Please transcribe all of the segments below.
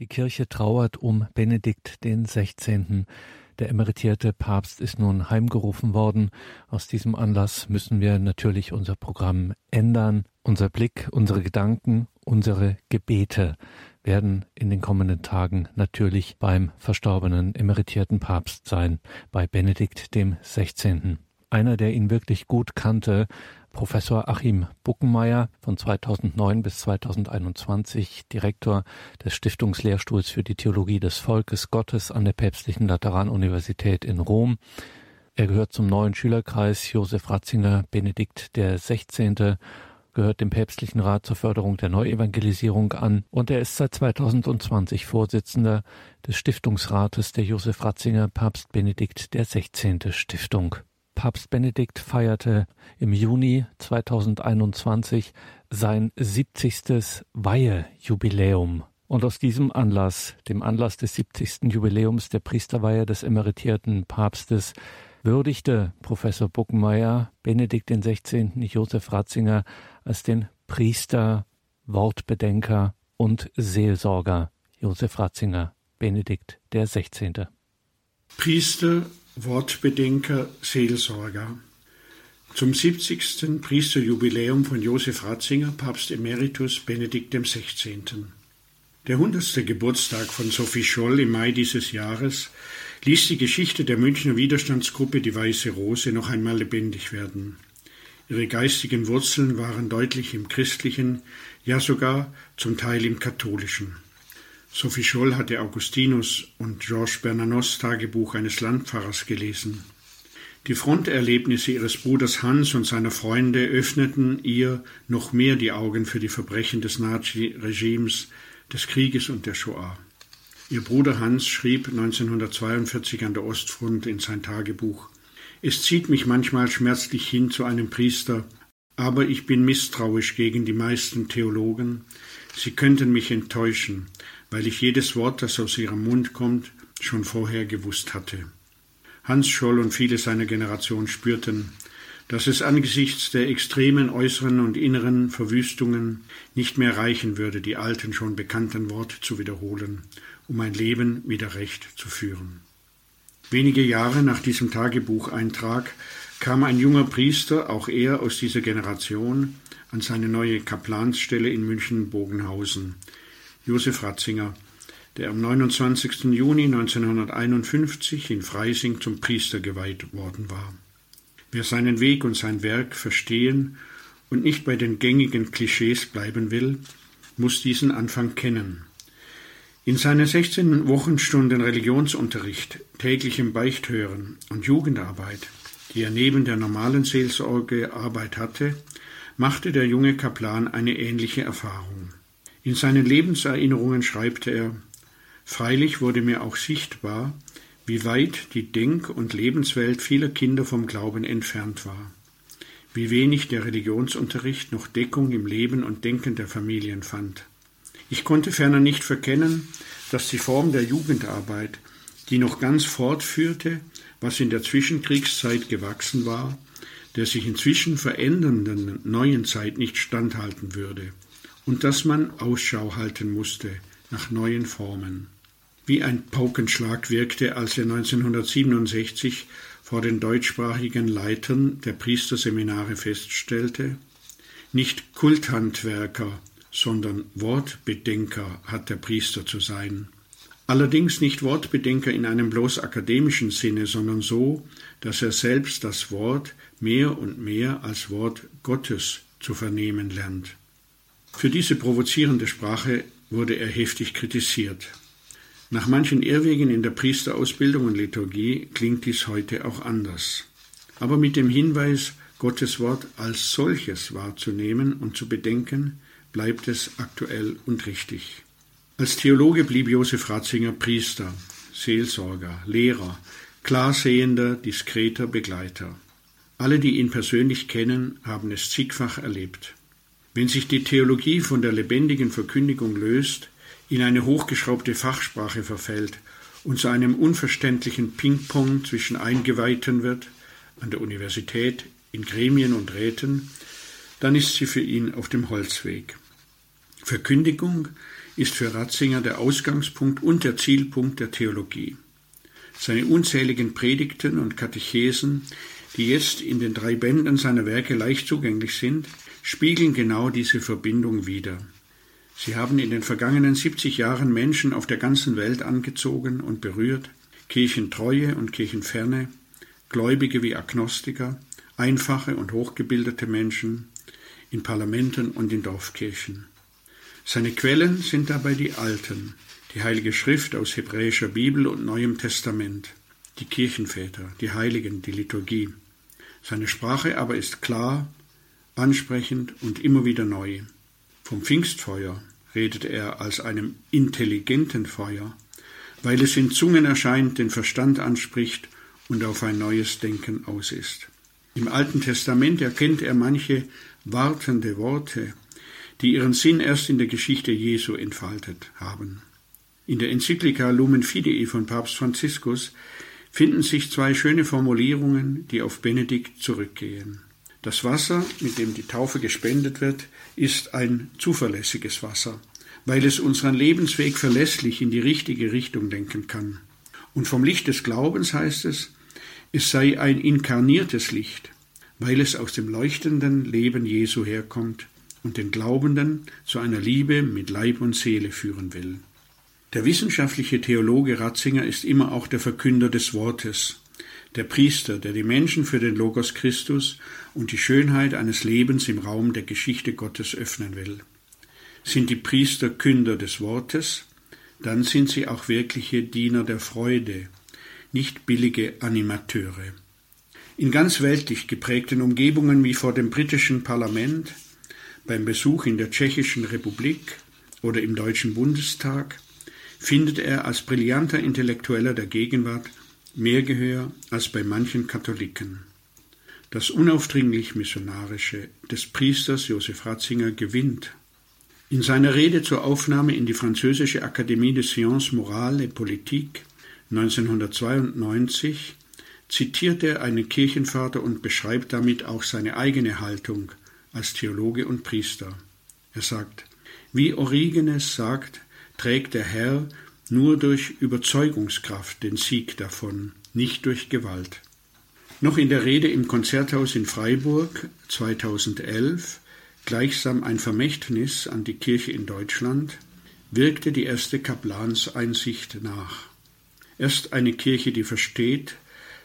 Die Kirche trauert um Benedikt den 16. Der emeritierte Papst ist nun heimgerufen worden. Aus diesem Anlass müssen wir natürlich unser Programm ändern. Unser Blick, unsere Gedanken, unsere Gebete werden in den kommenden Tagen natürlich beim verstorbenen emeritierten Papst sein, bei Benedikt dem 16. Einer, der ihn wirklich gut kannte, Professor Achim Buckenmeier von 2009 bis 2021 Direktor des Stiftungslehrstuhls für die Theologie des Volkes Gottes an der Päpstlichen Lateranuniversität in Rom. Er gehört zum neuen Schülerkreis Josef Ratzinger Benedikt der 16 gehört dem päpstlichen Rat zur Förderung der Neuevangelisierung an und er ist seit 2020 Vorsitzender des Stiftungsrates der Josef Ratzinger Papst Benedikt 16. Stiftung. Papst Benedikt feierte im Juni 2021 sein 70. Weihejubiläum. Und aus diesem Anlass, dem Anlass des 70. Jubiläums der Priesterweihe des emeritierten Papstes, würdigte Professor Buckenmeier Benedikt XVI. Josef Ratzinger als den Priester, Wortbedenker und Seelsorger Josef Ratzinger, Benedikt XVI. Priester, Wortbedenker, Seelsorger. Zum 70. Priesterjubiläum von Josef Ratzinger, Papst Emeritus Benedikt XVI. Der 100. Geburtstag von Sophie Scholl im Mai dieses Jahres ließ die Geschichte der Münchner Widerstandsgruppe Die Weiße Rose noch einmal lebendig werden. Ihre geistigen Wurzeln waren deutlich im christlichen, ja sogar zum Teil im katholischen. Sophie Scholl hatte Augustinus und Georges Bernanos Tagebuch eines Landpfarrers gelesen. Die Fronterlebnisse ihres Bruders Hans und seiner Freunde öffneten ihr noch mehr die Augen für die Verbrechen des Nazi-Regimes, des Krieges und der Shoah. Ihr Bruder Hans schrieb 1942 an der Ostfront in sein Tagebuch Es zieht mich manchmal schmerzlich hin zu einem Priester, aber ich bin misstrauisch gegen die meisten Theologen. Sie könnten mich enttäuschen, weil ich jedes Wort, das aus ihrem Mund kommt, schon vorher gewusst hatte. Hans Scholl und viele seiner Generation spürten, dass es angesichts der extremen äußeren und inneren Verwüstungen nicht mehr reichen würde, die alten schon bekannten Worte zu wiederholen, um ein Leben wieder recht zu führen. Wenige Jahre nach diesem Tagebucheintrag kam ein junger Priester, auch er aus dieser Generation, an seine neue Kaplansstelle in München-Bogenhausen, Josef Ratzinger, der am 29. Juni 1951 in Freising zum Priester geweiht worden war. Wer seinen Weg und sein Werk verstehen und nicht bei den gängigen Klischees bleiben will, muss diesen Anfang kennen. In seinen 16 Wochenstunden Religionsunterricht, täglichem Beichthören und Jugendarbeit, die er neben der normalen Seelsorgearbeit hatte, machte der junge Kaplan eine ähnliche Erfahrung. In seinen Lebenserinnerungen schreibt er Freilich wurde mir auch sichtbar, wie weit die Denk- und Lebenswelt vieler Kinder vom Glauben entfernt war, wie wenig der Religionsunterricht noch Deckung im Leben und Denken der Familien fand. Ich konnte ferner nicht verkennen, dass die Form der Jugendarbeit, die noch ganz fortführte, was in der Zwischenkriegszeit gewachsen war, der sich inzwischen verändernden neuen Zeit nicht standhalten würde und dass man Ausschau halten musste nach neuen Formen. Wie ein Paukenschlag wirkte, als er 1967 vor den deutschsprachigen Leitern der Priesterseminare feststellte, nicht Kulthandwerker, sondern Wortbedenker hat der Priester zu sein. Allerdings nicht Wortbedenker in einem bloß akademischen Sinne, sondern so, dass er selbst das Wort mehr und mehr als Wort Gottes zu vernehmen lernt. Für diese provozierende Sprache wurde er heftig kritisiert. Nach manchen Irrwegen in der Priesterausbildung und Liturgie klingt dies heute auch anders. Aber mit dem Hinweis, Gottes Wort als solches wahrzunehmen und zu bedenken, bleibt es aktuell und richtig. Als Theologe blieb Josef Ratzinger Priester, Seelsorger, Lehrer, klarsehender, diskreter Begleiter. Alle, die ihn persönlich kennen, haben es zigfach erlebt. Wenn sich die Theologie von der lebendigen Verkündigung löst, in eine hochgeschraubte Fachsprache verfällt und zu einem unverständlichen Ping-Pong zwischen Eingeweihten wird, an der Universität, in Gremien und Räten, dann ist sie für ihn auf dem Holzweg. Verkündigung ist für Ratzinger der Ausgangspunkt und der Zielpunkt der Theologie. Seine unzähligen Predigten und Katechesen, die jetzt in den drei Bänden seiner Werke leicht zugänglich sind, spiegeln genau diese Verbindung wider. Sie haben in den vergangenen 70 Jahren Menschen auf der ganzen Welt angezogen und berührt, Kirchentreue und Kirchenferne, Gläubige wie Agnostiker, einfache und hochgebildete Menschen, in Parlamenten und in Dorfkirchen. Seine Quellen sind dabei die alten, die Heilige Schrift aus hebräischer Bibel und Neuem Testament, die Kirchenväter, die Heiligen, die Liturgie. Seine Sprache aber ist klar, ansprechend und immer wieder neu. Vom Pfingstfeuer redet er als einem intelligenten Feuer, weil es in Zungen erscheint, den Verstand anspricht und auf ein neues Denken aus ist. Im Alten Testament erkennt er manche wartende Worte, die ihren Sinn erst in der Geschichte Jesu entfaltet haben. In der Enzyklika Lumen Fidei von Papst Franziskus finden sich zwei schöne Formulierungen, die auf Benedikt zurückgehen. Das Wasser, mit dem die Taufe gespendet wird, ist ein zuverlässiges Wasser, weil es unseren Lebensweg verlässlich in die richtige Richtung lenken kann. Und vom Licht des Glaubens heißt es, es sei ein inkarniertes Licht, weil es aus dem leuchtenden Leben Jesu herkommt und den Glaubenden zu einer Liebe mit Leib und Seele führen will. Der wissenschaftliche Theologe Ratzinger ist immer auch der Verkünder des Wortes, der Priester, der die Menschen für den Logos Christus und die Schönheit eines Lebens im Raum der Geschichte Gottes öffnen will. Sind die Priester Künder des Wortes, dann sind sie auch wirkliche Diener der Freude, nicht billige Animateure. In ganz weltlich geprägten Umgebungen wie vor dem britischen Parlament, beim Besuch in der Tschechischen Republik oder im Deutschen Bundestag findet er als brillanter Intellektueller der Gegenwart mehr Gehör als bei manchen Katholiken. Das unaufdringlich Missionarische des Priesters Josef Ratzinger gewinnt. In seiner Rede zur Aufnahme in die französische Akademie de Sciences Morales et Politique 1992 zitiert er einen Kirchenvater und beschreibt damit auch seine eigene Haltung als Theologe und Priester. Er sagt, wie Origenes sagt, trägt der Herr nur durch Überzeugungskraft den Sieg davon, nicht durch Gewalt. Noch in der Rede im Konzerthaus in Freiburg 2011, gleichsam ein Vermächtnis an die Kirche in Deutschland, wirkte die erste Kaplanseinsicht nach. Erst eine Kirche, die versteht,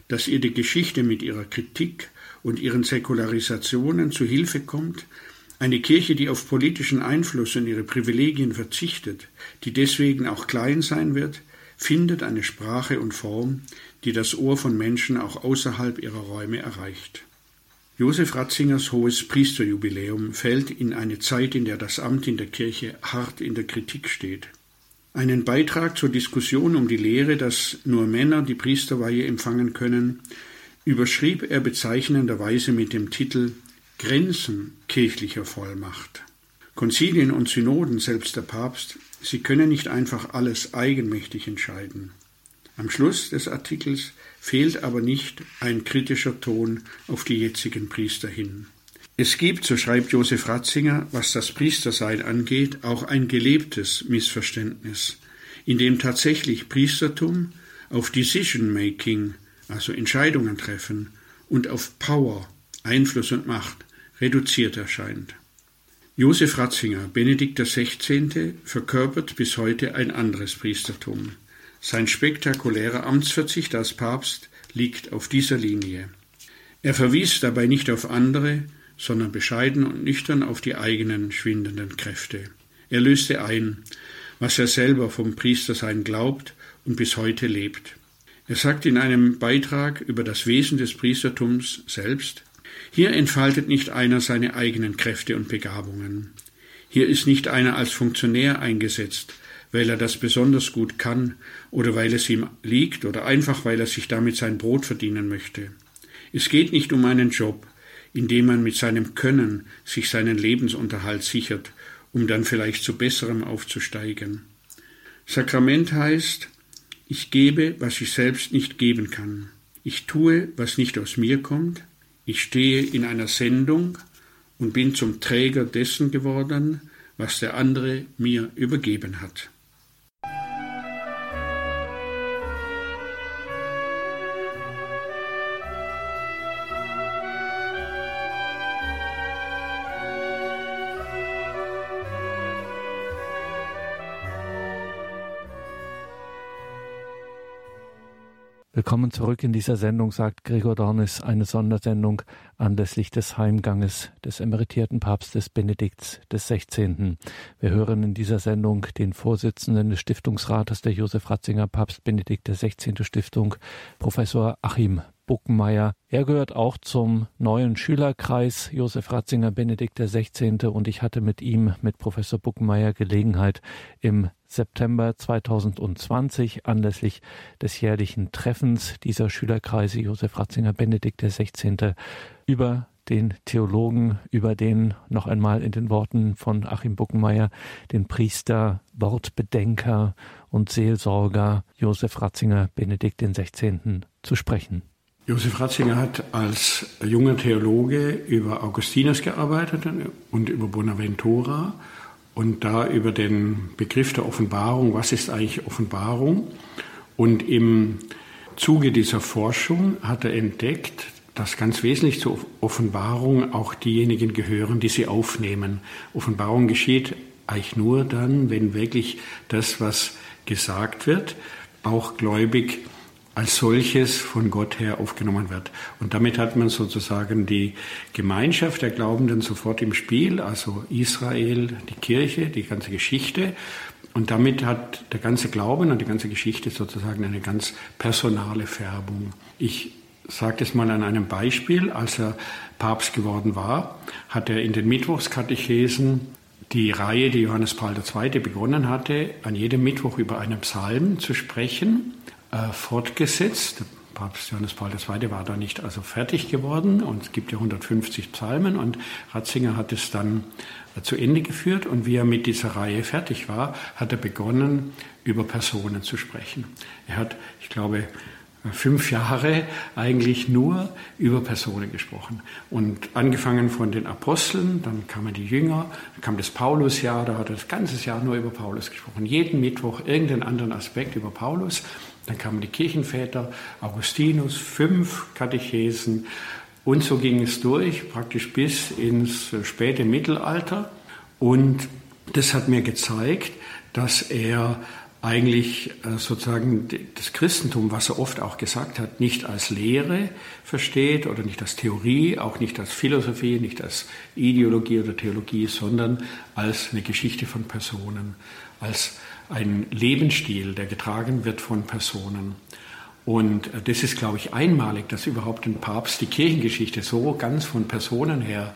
dass ihr die Geschichte mit ihrer Kritik und ihren Säkularisationen zu Hilfe kommt, eine Kirche, die auf politischen Einfluss und ihre Privilegien verzichtet, die deswegen auch klein sein wird, findet eine Sprache und Form, die das Ohr von Menschen auch außerhalb ihrer Räume erreicht. Josef Ratzingers hohes Priesterjubiläum fällt in eine Zeit, in der das Amt in der Kirche hart in der Kritik steht. Einen Beitrag zur Diskussion um die Lehre, dass nur Männer die Priesterweihe empfangen können, überschrieb er bezeichnenderweise mit dem Titel Grenzen kirchlicher Vollmacht. Konzilien und Synoden, selbst der Papst, sie können nicht einfach alles eigenmächtig entscheiden. Am Schluss des Artikels fehlt aber nicht ein kritischer Ton auf die jetzigen Priester hin. Es gibt, so schreibt Josef Ratzinger, was das Priestersein angeht, auch ein gelebtes Missverständnis, in dem tatsächlich Priestertum auf Decision Making, also Entscheidungen treffen, und auf Power, Einfluss und Macht reduziert erscheint. Josef Ratzinger, Benedikt XVI., verkörpert bis heute ein anderes Priestertum. Sein spektakulärer Amtsverzicht als Papst liegt auf dieser Linie. Er verwies dabei nicht auf andere, sondern bescheiden und nüchtern auf die eigenen schwindenden Kräfte. Er löste ein, was er selber vom Priestersein glaubt und bis heute lebt. Er sagt in einem Beitrag über das Wesen des Priestertums selbst, hier entfaltet nicht einer seine eigenen Kräfte und Begabungen. Hier ist nicht einer als Funktionär eingesetzt, weil er das besonders gut kann oder weil es ihm liegt oder einfach weil er sich damit sein Brot verdienen möchte. Es geht nicht um einen Job, indem man mit seinem Können sich seinen Lebensunterhalt sichert, um dann vielleicht zu besserem aufzusteigen. Sakrament heißt, ich gebe, was ich selbst nicht geben kann. Ich tue, was nicht aus mir kommt. Ich stehe in einer Sendung und bin zum Träger dessen geworden, was der andere mir übergeben hat. Willkommen zurück in dieser Sendung, sagt Gregor Dornis, eine Sondersendung anlässlich des Heimganges des emeritierten Papstes Benedikts XVI. Wir hören in dieser Sendung den Vorsitzenden des Stiftungsrates der Josef Ratzinger Papst Benedikt XVI. Stiftung, Professor Achim Buckenmeier. Er gehört auch zum neuen Schülerkreis Josef Ratzinger Benedikt XVI. und ich hatte mit ihm, mit Professor Buckenmeier Gelegenheit im September 2020 anlässlich des jährlichen Treffens dieser Schülerkreise Josef Ratzinger Benedikt XVI. über den Theologen, über den noch einmal in den Worten von Achim Buckenmeier, den Priester, Wortbedenker und Seelsorger Josef Ratzinger Benedikt XVI. zu sprechen. Josef Ratzinger hat als junger Theologe über Augustinus gearbeitet und über Bonaventura und da über den Begriff der Offenbarung, was ist eigentlich Offenbarung? Und im Zuge dieser Forschung hat er entdeckt, dass ganz wesentlich zur Offenbarung auch diejenigen gehören, die sie aufnehmen. Offenbarung geschieht eigentlich nur dann, wenn wirklich das, was gesagt wird, auch gläubig als solches von Gott her aufgenommen wird. Und damit hat man sozusagen die Gemeinschaft der Glaubenden sofort im Spiel, also Israel, die Kirche, die ganze Geschichte. Und damit hat der ganze Glauben und die ganze Geschichte sozusagen eine ganz personale Färbung. Ich sage das mal an einem Beispiel. Als er Papst geworden war, hat er in den Mittwochskatechesen die Reihe, die Johannes Paul II. begonnen hatte, an jedem Mittwoch über einen Psalm zu sprechen äh, fortgesetzt. Papst Johannes Paul II. war da nicht also fertig geworden und es gibt ja 150 Psalmen und Ratzinger hat es dann äh, zu Ende geführt und wie er mit dieser Reihe fertig war, hat er begonnen, über Personen zu sprechen. Er hat, ich glaube, fünf Jahre eigentlich nur über Personen gesprochen. Und angefangen von den Aposteln, dann kamen die Jünger, dann kam das Paulusjahr, da hat er das ganze Jahr nur über Paulus gesprochen. Jeden Mittwoch irgendeinen anderen Aspekt über Paulus. Dann kamen die Kirchenväter, Augustinus, fünf Katechesen. Und so ging es durch, praktisch bis ins späte Mittelalter. Und das hat mir gezeigt, dass er eigentlich äh, sozusagen das Christentum, was er oft auch gesagt hat, nicht als Lehre versteht oder nicht als Theorie, auch nicht als Philosophie, nicht als Ideologie oder Theologie, sondern als eine Geschichte von Personen, als ein Lebensstil, der getragen wird von Personen. Und äh, das ist, glaube ich, einmalig, dass überhaupt ein Papst die Kirchengeschichte so ganz von Personen her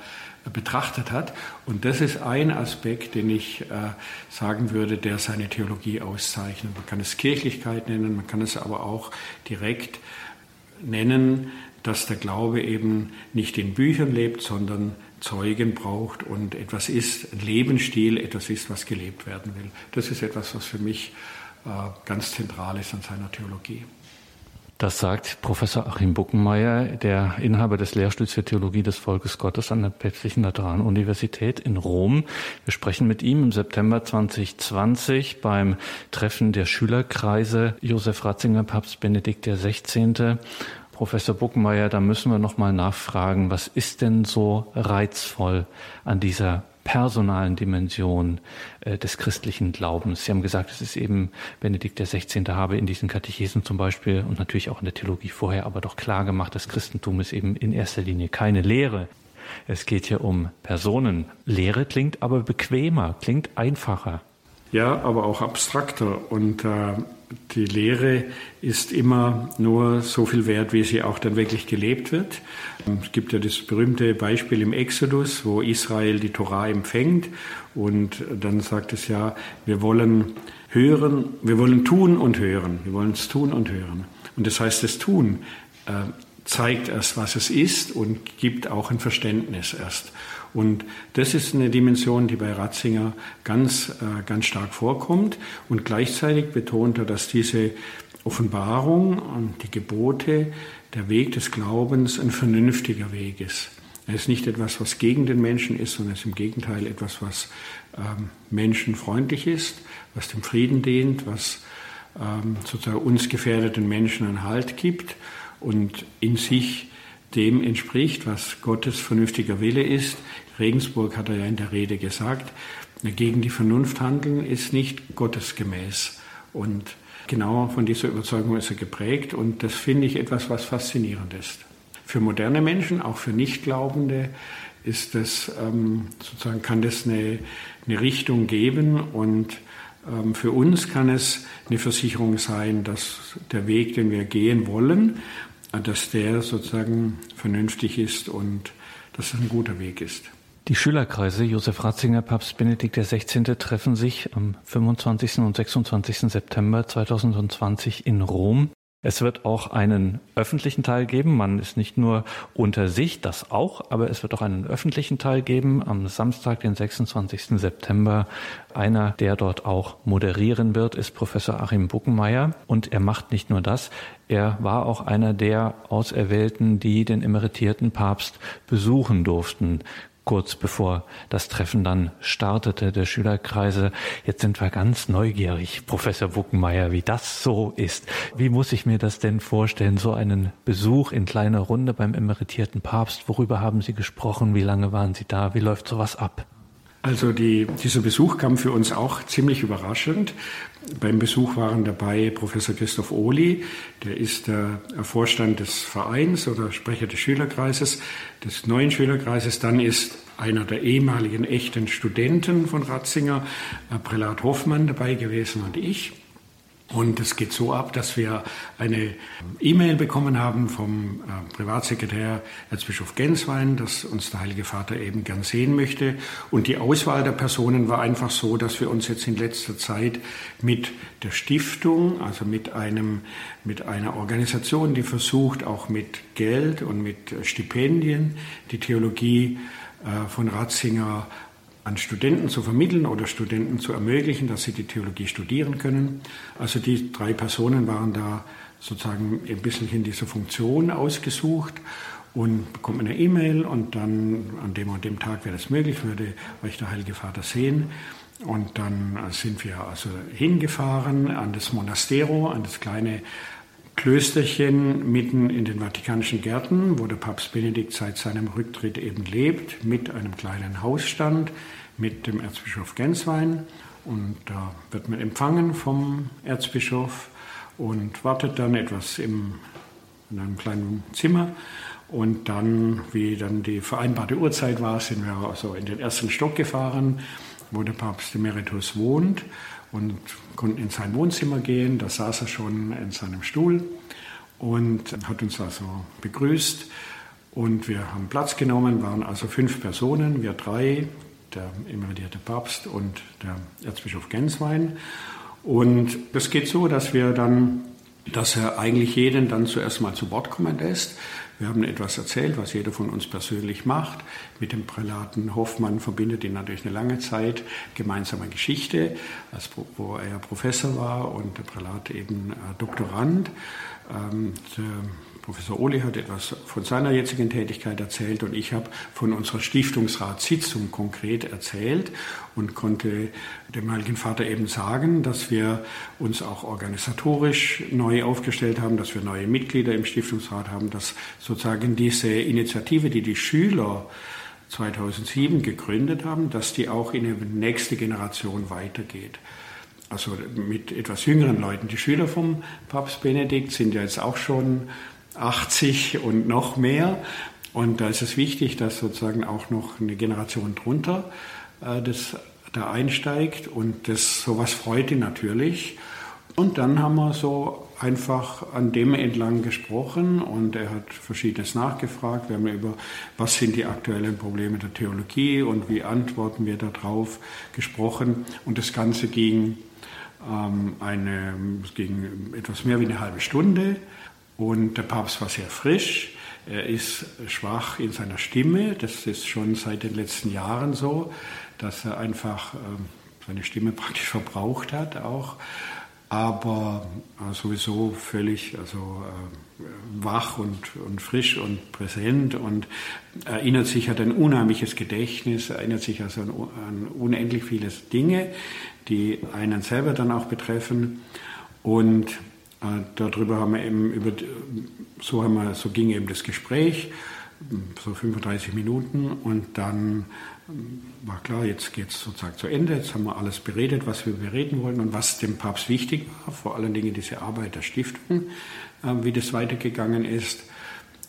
betrachtet hat. Und das ist ein Aspekt, den ich äh, sagen würde, der seine Theologie auszeichnet. Man kann es Kirchlichkeit nennen, man kann es aber auch direkt nennen, dass der Glaube eben nicht in Büchern lebt, sondern Zeugen braucht und etwas ist, ein Lebensstil, etwas ist, was gelebt werden will. Das ist etwas, was für mich äh, ganz zentral ist an seiner Theologie. Das sagt Professor Achim Buckenmeier, der Inhaber des Lehrstuhls für Theologie des Volkes Gottes an der Päpstlichen Lateranuniversität in Rom. Wir sprechen mit ihm im September 2020 beim Treffen der Schülerkreise Josef Ratzinger, Papst Benedikt XVI. Professor Buckenmeier, da müssen wir noch mal nachfragen, was ist denn so reizvoll an dieser personalen Dimension äh, des christlichen Glaubens. Sie haben gesagt, es ist eben Benedikt der 16. habe in diesen Katechesen zum Beispiel und natürlich auch in der Theologie vorher aber doch klar gemacht, das Christentum ist eben in erster Linie keine Lehre. Es geht hier um Personen. Lehre klingt aber bequemer, klingt einfacher. Ja, aber auch abstrakter und äh, die Lehre ist immer nur so viel wert, wie sie auch dann wirklich gelebt wird. Es gibt ja das berühmte Beispiel im Exodus, wo Israel die Torah empfängt und dann sagt es ja, wir wollen hören, wir wollen tun und hören, wir wollen es tun und hören. Und das heißt, das Tun äh, zeigt erst, was es ist und gibt auch ein Verständnis erst. Und das ist eine Dimension, die bei Ratzinger ganz, äh, ganz stark vorkommt. Und gleichzeitig betont er, dass diese Offenbarung und die Gebote, der Weg des Glaubens ein vernünftiger Weg ist. Es ist nicht etwas, was gegen den Menschen ist, sondern es ist im Gegenteil etwas, was ähm, menschenfreundlich ist, was dem Frieden dient, was ähm, sozusagen uns gefährdeten Menschen einen Halt gibt und in sich dem entspricht, was Gottes vernünftiger Wille ist. Regensburg hat er ja in der Rede gesagt, gegen die Vernunft handeln ist nicht gottesgemäß. Und genau von dieser Überzeugung ist er geprägt und das finde ich etwas, was faszinierend ist. Für moderne Menschen, auch für Nichtglaubende, ist das ähm, sozusagen kann das eine, eine Richtung geben und ähm, für uns kann es eine Versicherung sein, dass der Weg, den wir gehen wollen, dass der sozusagen vernünftig ist und dass es ein guter Weg ist. Die Schülerkreise Josef Ratzinger, Papst Benedikt XVI. treffen sich am 25. und 26. September 2020 in Rom. Es wird auch einen öffentlichen Teil geben. Man ist nicht nur unter sich, das auch, aber es wird auch einen öffentlichen Teil geben am Samstag, den 26. September. Einer, der dort auch moderieren wird, ist Professor Achim Buckenmeier. Und er macht nicht nur das, er war auch einer der Auserwählten, die den emeritierten Papst besuchen durften kurz bevor das Treffen dann startete, der Schülerkreise. Jetzt sind wir ganz neugierig, Professor Buckenmeier, wie das so ist. Wie muss ich mir das denn vorstellen, so einen Besuch in kleiner Runde beim emeritierten Papst? Worüber haben Sie gesprochen? Wie lange waren Sie da? Wie läuft sowas ab? Also die, dieser Besuch kam für uns auch ziemlich überraschend. Beim Besuch waren dabei Professor Christoph Ohli, der ist der Vorstand des Vereins oder Sprecher des Schülerkreises, des neuen Schülerkreises. Dann ist einer der ehemaligen echten Studenten von Ratzinger, Prälat Hoffmann, dabei gewesen und ich. Und es geht so ab, dass wir eine E-Mail bekommen haben vom äh, Privatsekretär Erzbischof Genswein, dass uns der Heilige Vater eben gern sehen möchte. Und die Auswahl der Personen war einfach so, dass wir uns jetzt in letzter Zeit mit der Stiftung, also mit einem, mit einer Organisation, die versucht, auch mit Geld und mit Stipendien die Theologie äh, von Ratzinger an Studenten zu vermitteln oder Studenten zu ermöglichen, dass sie die Theologie studieren können. Also die drei Personen waren da sozusagen ein bisschen in dieser Funktion ausgesucht und bekommt eine E-Mail und dann an dem und dem Tag wäre das möglich, würde euch der Heilige Vater sehen. Und dann sind wir also hingefahren an das Monastero, an das kleine Klösterchen mitten in den Vatikanischen Gärten, wo der Papst Benedikt seit seinem Rücktritt eben lebt, mit einem kleinen Hausstand, mit dem Erzbischof Genswein. Und da wird man empfangen vom Erzbischof und wartet dann etwas im, in einem kleinen Zimmer. Und dann, wie dann die vereinbarte Uhrzeit war, sind wir also in den ersten Stock gefahren, wo der Papst Emeritus wohnt und konnten in sein Wohnzimmer gehen. Da saß er schon in seinem Stuhl und hat uns also begrüßt. Und wir haben Platz genommen, waren also fünf Personen, wir drei, der emeritierte Papst und der Erzbischof Genswein. Und es geht so, dass wir dann, dass er eigentlich jeden dann zuerst mal zu Wort kommen lässt. Wir haben etwas erzählt, was jeder von uns persönlich macht. Mit dem Prälaten Hoffmann verbindet ihn natürlich eine lange Zeit gemeinsame Geschichte, wo er Professor war und der Prälat eben äh, Doktorand. Ähm, der Professor Ohli hat etwas von seiner jetzigen Tätigkeit erzählt und ich habe von unserer Stiftungsratssitzung konkret erzählt und konnte dem Heiligen Vater eben sagen, dass wir uns auch organisatorisch neu aufgestellt haben, dass wir neue Mitglieder im Stiftungsrat haben, dass sozusagen diese Initiative, die die Schüler 2007 gegründet haben, dass die auch in die nächste Generation weitergeht also mit etwas jüngeren Leuten. Die Schüler vom Papst Benedikt sind ja jetzt auch schon 80 und noch mehr. Und da ist es wichtig, dass sozusagen auch noch eine Generation drunter äh, das da einsteigt und das sowas freut ihn natürlich. Und dann haben wir so einfach an dem entlang gesprochen und er hat Verschiedenes nachgefragt. Wir haben über, was sind die aktuellen Probleme der Theologie und wie antworten wir darauf gesprochen. Und das Ganze ging, ähm, eine, ging etwas mehr wie eine halbe Stunde. Und der Papst war sehr frisch. Er ist schwach in seiner Stimme. Das ist schon seit den letzten Jahren so, dass er einfach ähm, seine Stimme praktisch verbraucht hat auch. aber äh, sowieso völlig also, äh, wach und, und frisch und präsent und erinnert sich, hat ein unheimliches Gedächtnis, erinnert sich also an, an unendlich viele Dinge, die einen selber dann auch betreffen. Und darüber haben wir eben über, so haben wir, so ging eben das Gespräch, so 35 Minuten und dann war klar, jetzt geht es sozusagen zu Ende, jetzt haben wir alles beredet, was wir bereden wollen und was dem Papst wichtig war, vor allen Dingen diese Arbeit der Stiftung, äh, wie das weitergegangen ist.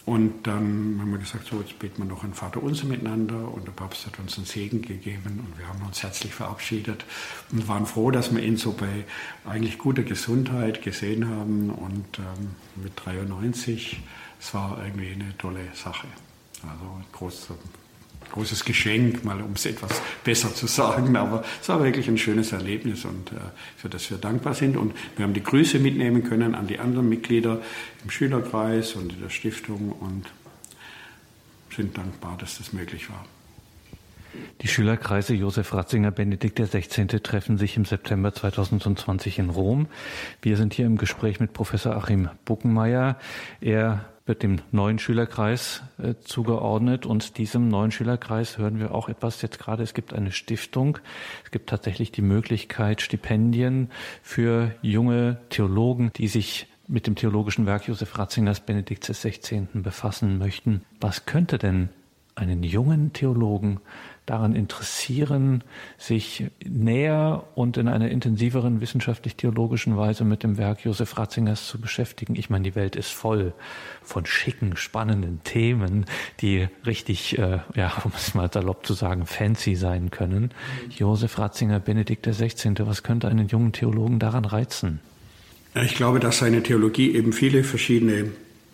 Und dann haben wir gesagt, so jetzt beten wir noch ein Vater Unser miteinander. Und der Papst hat uns einen Segen gegeben. Und wir haben uns herzlich verabschiedet und waren froh, dass wir ihn so bei eigentlich guter Gesundheit gesehen haben. Und ähm, mit 93, es war irgendwie eine tolle Sache. Also groß, großes Geschenk, mal um es etwas besser zu sagen. Aber es war wirklich ein schönes Erlebnis und äh, für das wir dankbar sind. Und wir haben die Grüße mitnehmen können an die anderen Mitglieder im Schülerkreis und in der Stiftung und sind dankbar, dass das möglich war. Die Schülerkreise Josef Ratzinger Benedikt XVI. treffen sich im September 2020 in Rom. Wir sind hier im Gespräch mit Professor Achim Buckenmeier. Er wird dem neuen Schülerkreis äh, zugeordnet und diesem neuen Schülerkreis hören wir auch etwas jetzt gerade. Es gibt eine Stiftung. Es gibt tatsächlich die Möglichkeit, Stipendien für junge Theologen, die sich mit dem theologischen Werk Josef Ratzingers Benedikt XVI. befassen möchten. Was könnte denn einen jungen Theologen daran interessieren, sich näher und in einer intensiveren wissenschaftlich-theologischen Weise mit dem Werk Josef Ratzingers zu beschäftigen. Ich meine, die Welt ist voll von schicken, spannenden Themen, die richtig, äh, ja, um es mal salopp zu sagen, fancy sein können. Josef Ratzinger, Benedikt XVI., was könnte einen jungen Theologen daran reizen? Ich glaube, dass seine Theologie eben viele verschiedene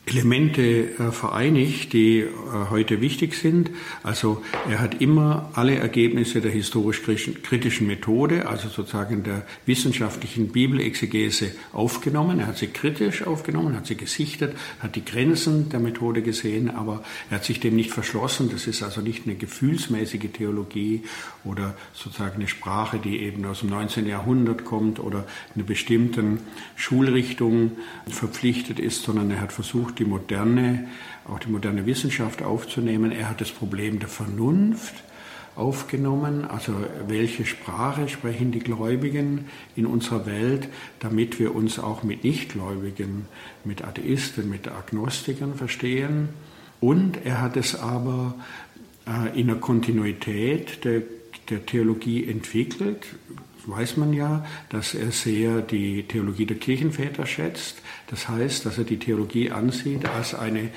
Elemente äh, vereinigt, die äh, heute wichtig sind. Also er hat immer alle Ergebnisse der historisch-kritischen Methode, also sozusagen der wissenschaftlichen Bibelexegese aufgenommen. Er hat sie kritisch aufgenommen, hat sie gesichtet, hat die Grenzen der Methode gesehen, aber er hat sich dem nicht verschlossen. Das ist also nicht eine gefühlsmäßige Theologie oder sozusagen eine Sprache, die eben aus dem 19. Jahrhundert kommt oder einer bestimmten Schulrichtung verpflichtet ist, sondern er hat versucht, die moderne, auch die moderne Wissenschaft aufzunehmen. Er hat das Problem der Vernunft aufgenommen, also welche Sprache sprechen die Gläubigen in unserer Welt, damit wir uns auch mit Nichtgläubigen, mit Atheisten, mit Agnostikern verstehen. Und er hat es aber äh, in der Kontinuität der, der Theologie entwickelt, weiß man ja, dass er sehr die Theologie der Kirchenväter schätzt. Das heißt, dass er die Theologie ansieht als eine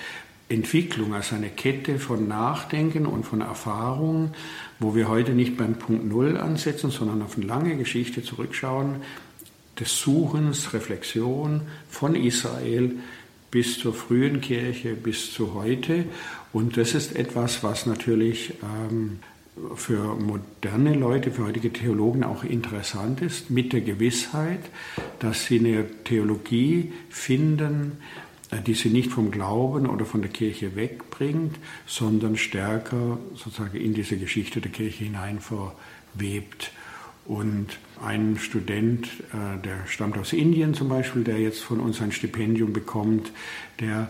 Entwicklung, als eine Kette von Nachdenken und von Erfahrung, wo wir heute nicht beim Punkt Null ansetzen, sondern auf eine lange Geschichte zurückschauen, des Suchens, Reflexion von Israel bis zur frühen Kirche, bis zu heute. Und das ist etwas, was natürlich ähm, für moderne Leute, für heutige Theologen auch interessant ist, mit der Gewissheit, dass sie eine Theologie finden, äh, die sie nicht vom Glauben oder von der Kirche wegbringt, sondern stärker sozusagen in diese Geschichte der Kirche hinein verwebt. Und ein Student, äh, der stammt aus Indien zum Beispiel, der jetzt von uns ein Stipendium bekommt, der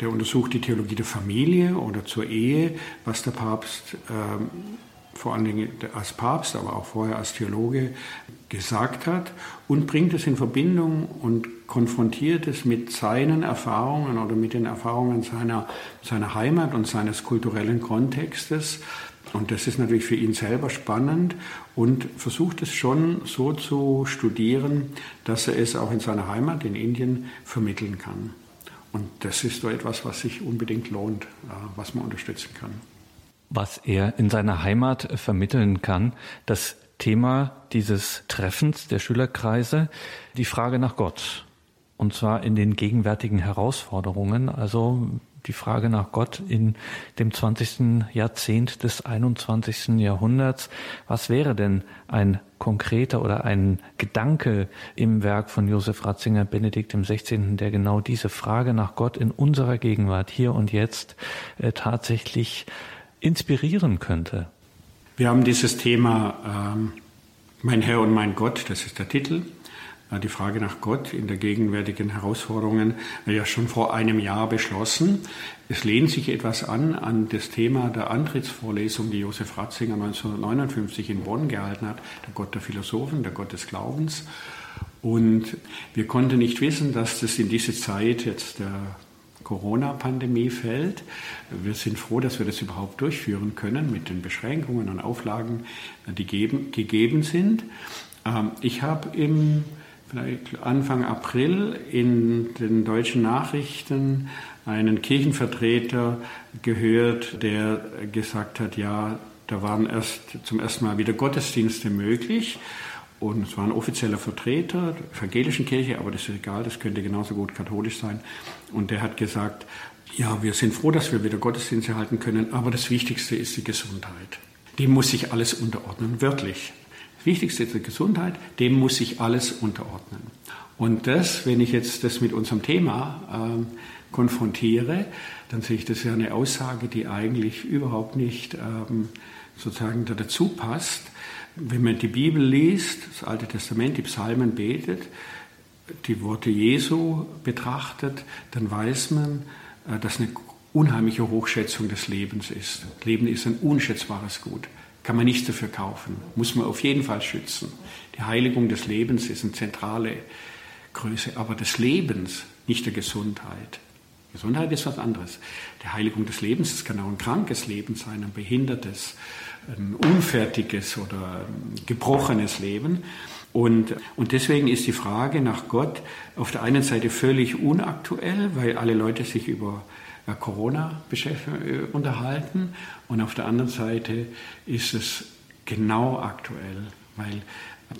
der untersucht die Theologie der Familie oder zur Ehe, was der Papst ähm, vor allen Dingen als Papst, aber auch vorher als Theologe gesagt hat und bringt es in Verbindung und konfrontiert es mit seinen Erfahrungen oder mit den Erfahrungen seiner, seiner Heimat und seines kulturellen Kontextes. Und das ist natürlich für ihn selber spannend und versucht es schon so zu studieren, dass er es auch in seiner Heimat in Indien vermitteln kann. Und das ist so etwas, was sich unbedingt lohnt, äh, was man unterstützen kann was er in seiner Heimat vermitteln kann. Das Thema dieses Treffens der Schülerkreise, die Frage nach Gott. Und zwar in den gegenwärtigen Herausforderungen, also die Frage nach Gott in dem 20. Jahrzehnt des 21. Jahrhunderts. Was wäre denn ein konkreter oder ein Gedanke im Werk von Josef Ratzinger, Benedikt im 16., der genau diese Frage nach Gott in unserer Gegenwart hier und jetzt äh, tatsächlich inspirieren könnte? Wir haben dieses Thema ähm, Mein Herr und mein Gott, das ist der Titel, die Frage nach Gott in der gegenwärtigen Herausforderungen ja schon vor einem Jahr beschlossen. Es lehnt sich etwas an an das Thema der Antrittsvorlesung, die Josef Ratzinger 1959 in Bonn gehalten hat, der Gott der Philosophen, der Gott des Glaubens. Und wir konnten nicht wissen, dass das in diese Zeit jetzt der Corona-Pandemie fällt. Wir sind froh, dass wir das überhaupt durchführen können mit den Beschränkungen und Auflagen, die gegeben sind. Ähm, ich habe im vielleicht Anfang April in den deutschen Nachrichten einen Kirchenvertreter gehört, der gesagt hat, ja, da waren erst zum ersten Mal wieder Gottesdienste möglich. Und es war ein offizieller Vertreter der evangelischen Kirche, aber das ist egal, das könnte genauso gut katholisch sein. Und der hat gesagt, ja, wir sind froh, dass wir wieder Gottesdienste halten können, aber das Wichtigste ist die Gesundheit. Dem muss sich alles unterordnen, wirklich. Wichtigste ist die Gesundheit, dem muss sich alles unterordnen. Und das, wenn ich jetzt das mit unserem Thema äh, konfrontiere, dann sehe ich das ja eine Aussage, die eigentlich überhaupt nicht ähm, sozusagen dazu passt. Wenn man die Bibel liest, das Alte Testament, die Psalmen betet, die Worte Jesu betrachtet, dann weiß man, äh, dass eine unheimliche Hochschätzung des Lebens ist. Leben ist ein unschätzbares Gut kann man nichts dafür kaufen, muss man auf jeden Fall schützen. Die Heiligung des Lebens ist eine zentrale Größe, aber des Lebens, nicht der Gesundheit. Gesundheit ist was anderes. Die Heiligung des Lebens, das kann auch ein krankes Leben sein, ein behindertes, ein unfertiges oder ein gebrochenes Leben. Und, und deswegen ist die Frage nach Gott auf der einen Seite völlig unaktuell, weil alle Leute sich über Corona äh, unterhalten. Und auf der anderen Seite ist es genau aktuell, weil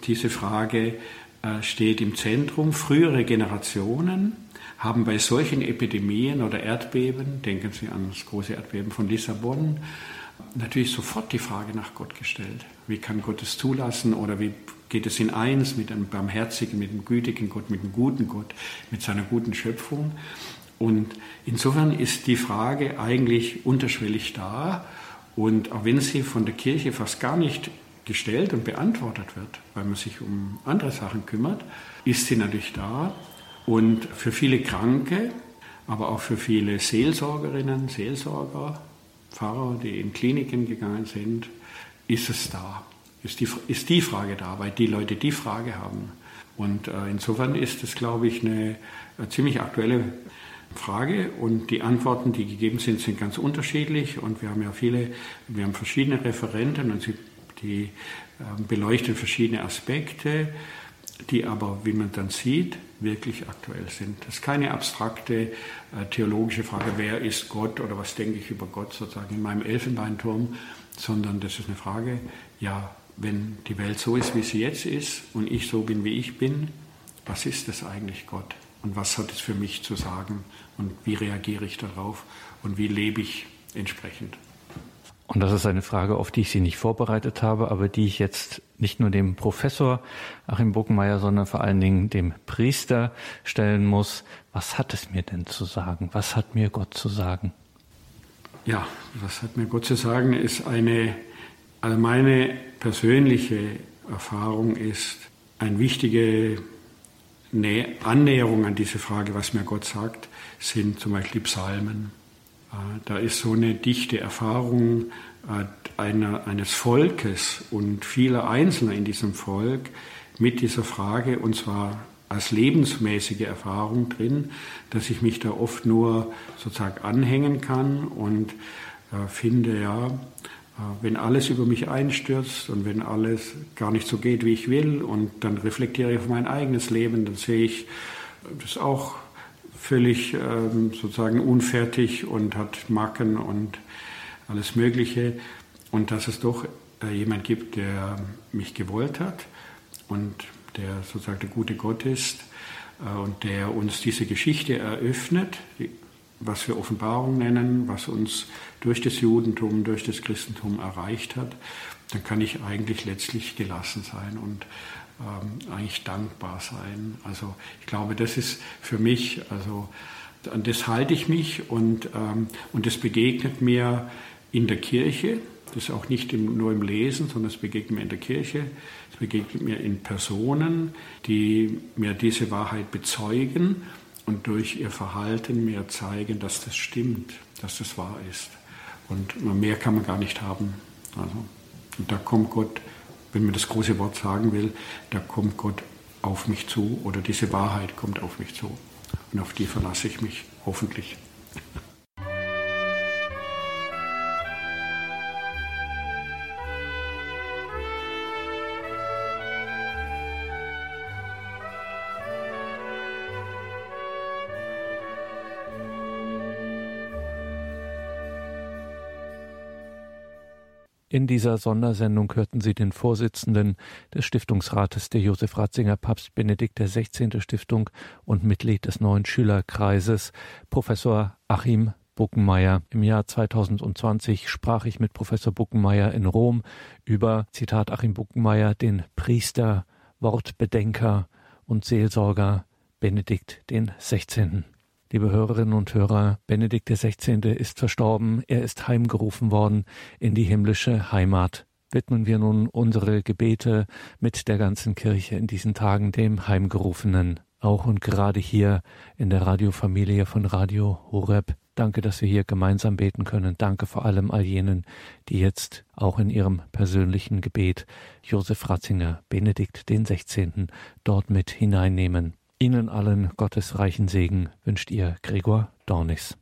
diese Frage äh, steht im Zentrum. Frühere Generationen haben bei solchen Epidemien oder Erdbeben, denken Sie an das große Erdbeben von Lissabon, natürlich sofort die Frage nach Gott gestellt. Wie kann Gott es zulassen oder wie geht es in eins mit einem barmherzigen, mit einem gütigen Gott, mit einem guten Gott, mit seiner guten Schöpfung? Und insofern ist die Frage eigentlich unterschwellig da. Und auch wenn sie von der Kirche fast gar nicht gestellt und beantwortet wird, weil man sich um andere Sachen kümmert, ist sie natürlich da. Und für viele Kranke, aber auch für viele Seelsorgerinnen, Seelsorger, Pfarrer, die in Kliniken gegangen sind, ist es da. Ist die, ist die Frage da, weil die Leute die Frage haben. Und äh, insofern ist es, glaube ich, eine, eine ziemlich aktuelle Frage und die Antworten, die gegeben sind, sind ganz unterschiedlich und wir haben ja viele, wir haben verschiedene Referenten und sie, die ähm, beleuchten verschiedene Aspekte, die aber, wie man dann sieht, wirklich aktuell sind. Das ist keine abstrakte äh, theologische Frage, wer ist Gott oder was denke ich über Gott sozusagen in meinem Elfenbeinturm, sondern das ist eine Frage, ja, wenn die Welt so ist, wie sie jetzt ist und ich so bin, wie ich bin, was ist das eigentlich Gott? Und was hat es für mich zu sagen und wie reagiere ich darauf und wie lebe ich entsprechend. Und das ist eine Frage, auf die ich Sie nicht vorbereitet habe, aber die ich jetzt nicht nur dem Professor Achim Buckenmeier, sondern vor allen Dingen dem Priester stellen muss. Was hat es mir denn zu sagen? Was hat mir Gott zu sagen? Ja, was hat mir Gott zu sagen, ist eine, also meine persönliche Erfahrung ist, ein wichtige Annäherung an diese Frage, was mir Gott sagt, sind zum Beispiel Psalmen. Äh, da ist so eine dichte Erfahrung äh, einer, eines Volkes und vieler Einzelner in diesem Volk mit dieser Frage, und zwar als lebensmäßige Erfahrung drin, dass ich mich da oft nur sozusagen anhängen kann und äh, finde, ja, wenn alles über mich einstürzt und wenn alles gar nicht so geht, wie ich will, und dann reflektiere ich auf mein eigenes Leben, dann sehe ich das auch völlig ähm, sozusagen unfertig und hat Macken und alles Mögliche. Und dass es doch äh, jemand gibt, der mich gewollt hat und der sozusagen der gute Gott ist äh, und der uns diese Geschichte eröffnet, was wir Offenbarung nennen, was uns durch das Judentum, durch das Christentum erreicht hat, dann kann ich eigentlich letztlich gelassen sein und ähm, eigentlich dankbar sein. Also ich glaube, das ist für mich, also an das halte ich mich und, ähm, und das begegnet mir in der Kirche, Das ist auch nicht im, nur im Lesen, sondern es begegnet mir in der Kirche, es begegnet mir in Personen, die mir diese Wahrheit bezeugen und durch ihr Verhalten mir zeigen, dass das stimmt, dass das wahr ist. Und mehr kann man gar nicht haben. Also, und da kommt Gott, wenn man das große Wort sagen will, da kommt Gott auf mich zu oder diese Wahrheit kommt auf mich zu. Und auf die verlasse ich mich hoffentlich. In dieser Sondersendung hörten Sie den Vorsitzenden des Stiftungsrates der Josef Ratzinger Papst Benedikt XVI. Stiftung und Mitglied des neuen Schülerkreises, Professor Achim Buckenmeier. Im Jahr 2020 sprach ich mit Professor Buckenmeier in Rom über, Zitat Achim Buckenmeier, den Priester, Wortbedenker und Seelsorger Benedikt XVI. Liebe Hörerinnen und Hörer, Benedikt XVI. ist verstorben, er ist heimgerufen worden in die himmlische Heimat. Widmen wir nun unsere Gebete mit der ganzen Kirche in diesen Tagen dem Heimgerufenen, auch und gerade hier in der Radiofamilie von Radio Horeb. Danke, dass wir hier gemeinsam beten können. Danke vor allem all jenen, die jetzt auch in ihrem persönlichen Gebet Josef Ratzinger, Benedikt den 16. dort mit hineinnehmen. Ihnen allen Gottes reichen Segen wünscht Ihr Gregor Dornis.